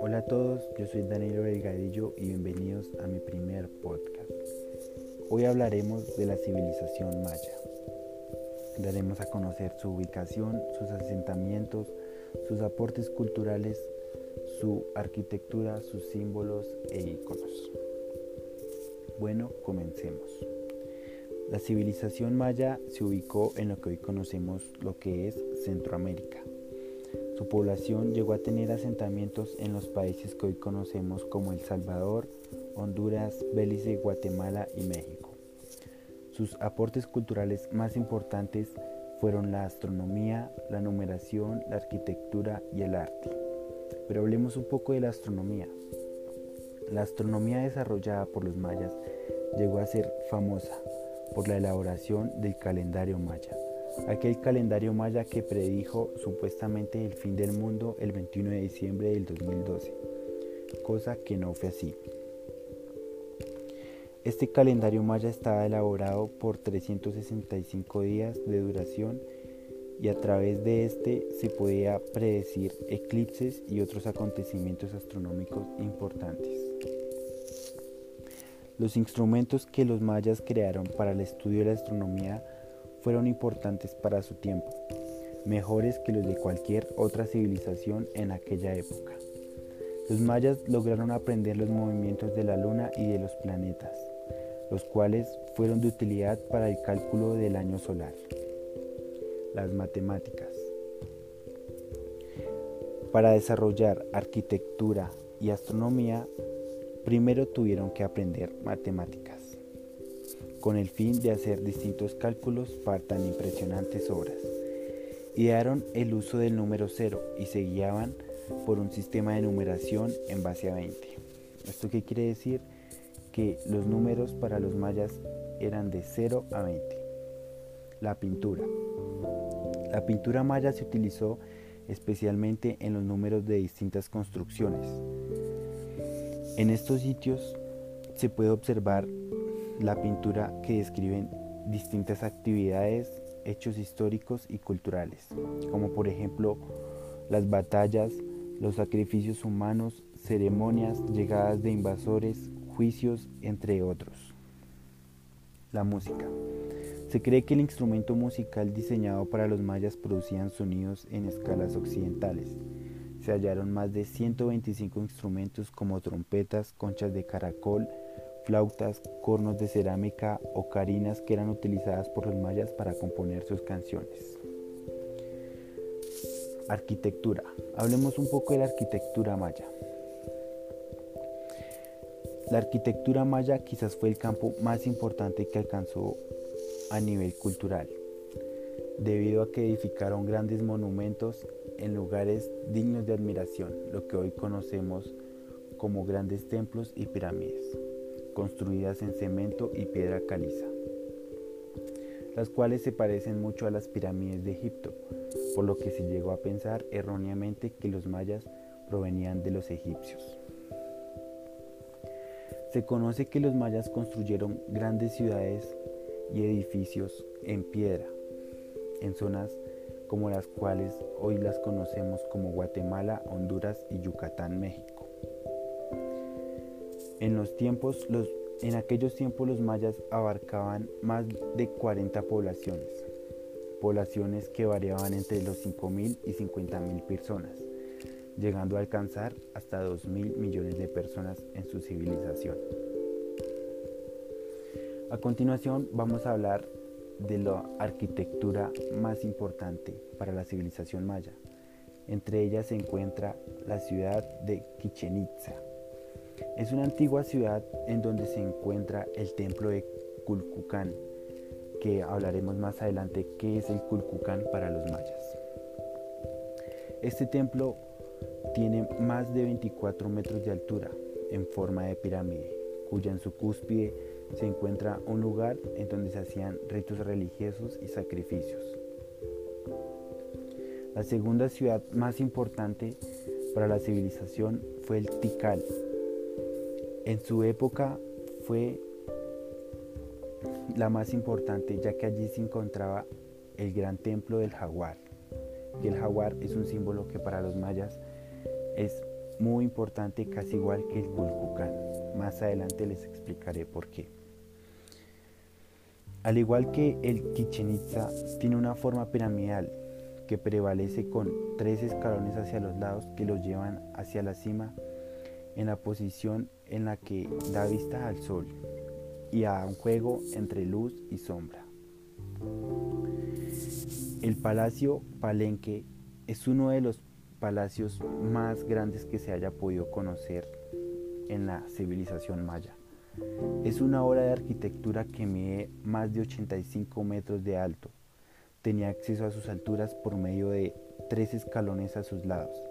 Hola a todos, yo soy Danilo Delgadillo y bienvenidos a mi primer podcast. Hoy hablaremos de la civilización maya. Daremos a conocer su ubicación, sus asentamientos, sus aportes culturales, su arquitectura, sus símbolos e iconos. Bueno, comencemos. La civilización maya se ubicó en lo que hoy conocemos lo que es Centroamérica. Su población llegó a tener asentamientos en los países que hoy conocemos como El Salvador, Honduras, Belice, Guatemala y México. Sus aportes culturales más importantes fueron la astronomía, la numeración, la arquitectura y el arte. Pero hablemos un poco de la astronomía. La astronomía desarrollada por los mayas llegó a ser famosa por la elaboración del calendario maya, aquel calendario maya que predijo supuestamente el fin del mundo el 21 de diciembre del 2012, cosa que no fue así. Este calendario maya estaba elaborado por 365 días de duración y a través de este se podía predecir eclipses y otros acontecimientos astronómicos importantes. Los instrumentos que los mayas crearon para el estudio de la astronomía fueron importantes para su tiempo, mejores que los de cualquier otra civilización en aquella época. Los mayas lograron aprender los movimientos de la luna y de los planetas, los cuales fueron de utilidad para el cálculo del año solar las matemáticas. Para desarrollar arquitectura y astronomía, primero tuvieron que aprender matemáticas, con el fin de hacer distintos cálculos para tan impresionantes obras. Idearon el uso del número cero y se guiaban por un sistema de numeración en base a 20. ¿Esto qué quiere decir? Que los números para los mayas eran de 0 a 20. La pintura. La pintura maya se utilizó especialmente en los números de distintas construcciones. En estos sitios se puede observar la pintura que describen distintas actividades, hechos históricos y culturales, como por ejemplo las batallas, los sacrificios humanos, ceremonias, llegadas de invasores, juicios, entre otros. La música. Se cree que el instrumento musical diseñado para los mayas producían sonidos en escalas occidentales. Se hallaron más de 125 instrumentos como trompetas, conchas de caracol, flautas, cornos de cerámica o carinas que eran utilizadas por los mayas para componer sus canciones. Arquitectura. Hablemos un poco de la arquitectura maya. La arquitectura maya quizás fue el campo más importante que alcanzó a nivel cultural, debido a que edificaron grandes monumentos en lugares dignos de admiración, lo que hoy conocemos como grandes templos y pirámides, construidas en cemento y piedra caliza, las cuales se parecen mucho a las pirámides de Egipto, por lo que se llegó a pensar erróneamente que los mayas provenían de los egipcios. Se conoce que los mayas construyeron grandes ciudades y edificios en piedra en zonas como las cuales hoy las conocemos como Guatemala, Honduras y Yucatán, México. En los tiempos, los, en aquellos tiempos los mayas abarcaban más de 40 poblaciones, poblaciones que variaban entre los 5.000 y 50.000 personas, llegando a alcanzar hasta 2.000 millones de personas en su civilización. A continuación vamos a hablar de la arquitectura más importante para la civilización maya. Entre ellas se encuentra la ciudad de Chichen Itza. Es una antigua ciudad en donde se encuentra el templo de Culcucán, que hablaremos más adelante qué es el Culcucán para los mayas. Este templo tiene más de 24 metros de altura en forma de pirámide, cuya en su cúspide se encuentra un lugar en donde se hacían ritos religiosos y sacrificios. La segunda ciudad más importante para la civilización fue el Tikal. En su época fue la más importante ya que allí se encontraba el gran templo del jaguar, que el jaguar es un símbolo que para los mayas es muy importante, casi igual que el Kulkukan. Más adelante les explicaré por qué. Al igual que el Chichen Itza, tiene una forma piramidal que prevalece con tres escalones hacia los lados que los llevan hacia la cima en la posición en la que da vista al sol y a un juego entre luz y sombra. El Palacio Palenque es uno de los palacios más grandes que se haya podido conocer en la civilización maya. Es una obra de arquitectura que mide más de 85 metros de alto. Tenía acceso a sus alturas por medio de tres escalones a sus lados.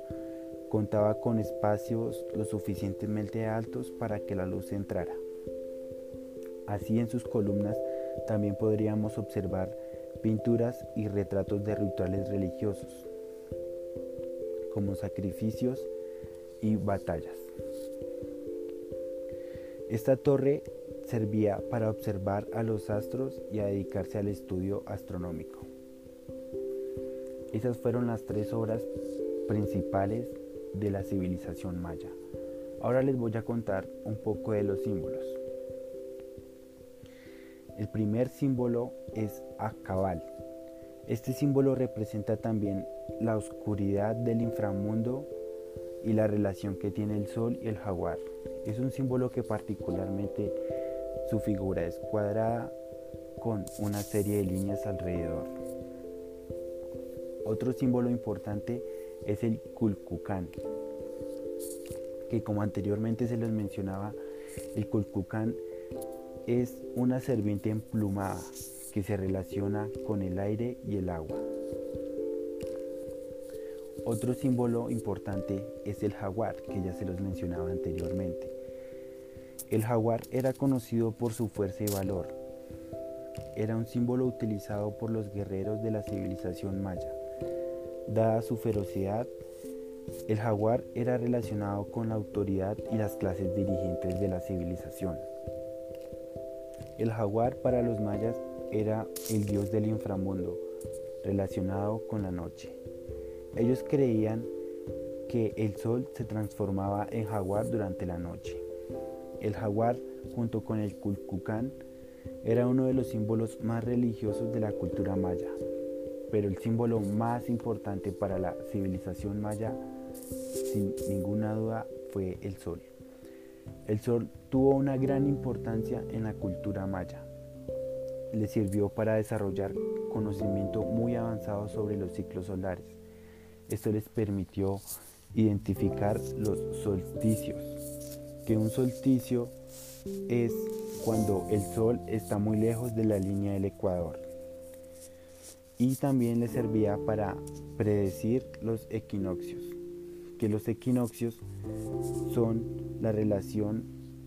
Contaba con espacios lo suficientemente altos para que la luz entrara. Así en sus columnas también podríamos observar pinturas y retratos de rituales religiosos, como sacrificios y batallas. Esta torre servía para observar a los astros y a dedicarse al estudio astronómico. Esas fueron las tres obras principales de la civilización maya. Ahora les voy a contar un poco de los símbolos. El primer símbolo es Acabal. Este símbolo representa también la oscuridad del inframundo y la relación que tiene el sol y el jaguar. Es un símbolo que particularmente su figura es cuadrada con una serie de líneas alrededor. Otro símbolo importante es el Kulkukan, que como anteriormente se les mencionaba, el Kulkukan es una serpiente emplumada que se relaciona con el aire y el agua. Otro símbolo importante es el jaguar, que ya se los mencionaba anteriormente. El jaguar era conocido por su fuerza y valor. Era un símbolo utilizado por los guerreros de la civilización maya. Dada su ferocidad, el jaguar era relacionado con la autoridad y las clases dirigentes de la civilización. El jaguar para los mayas era el dios del inframundo, relacionado con la noche. Ellos creían que el sol se transformaba en jaguar durante la noche. El jaguar, junto con el Kulkukan, era uno de los símbolos más religiosos de la cultura maya, pero el símbolo más importante para la civilización maya, sin ninguna duda, fue el sol. El sol tuvo una gran importancia en la cultura maya. Le sirvió para desarrollar conocimiento muy avanzado sobre los ciclos solares. Esto les permitió identificar los solsticios, que un solsticio es cuando el sol está muy lejos de la línea del ecuador. Y también les servía para predecir los equinoccios, que los equinoccios son la relación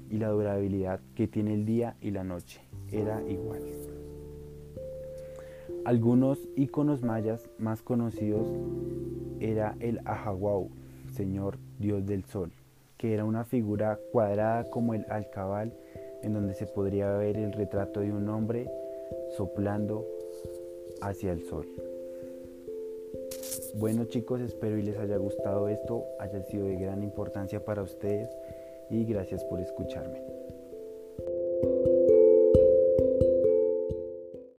y la durabilidad que tiene el día y la noche. Era igual. Algunos iconos mayas más conocidos era el Ajahuau, señor dios del sol, que era una figura cuadrada como el alcabal en donde se podría ver el retrato de un hombre soplando hacia el sol. Bueno chicos, espero y les haya gustado esto, haya sido de gran importancia para ustedes y gracias por escucharme.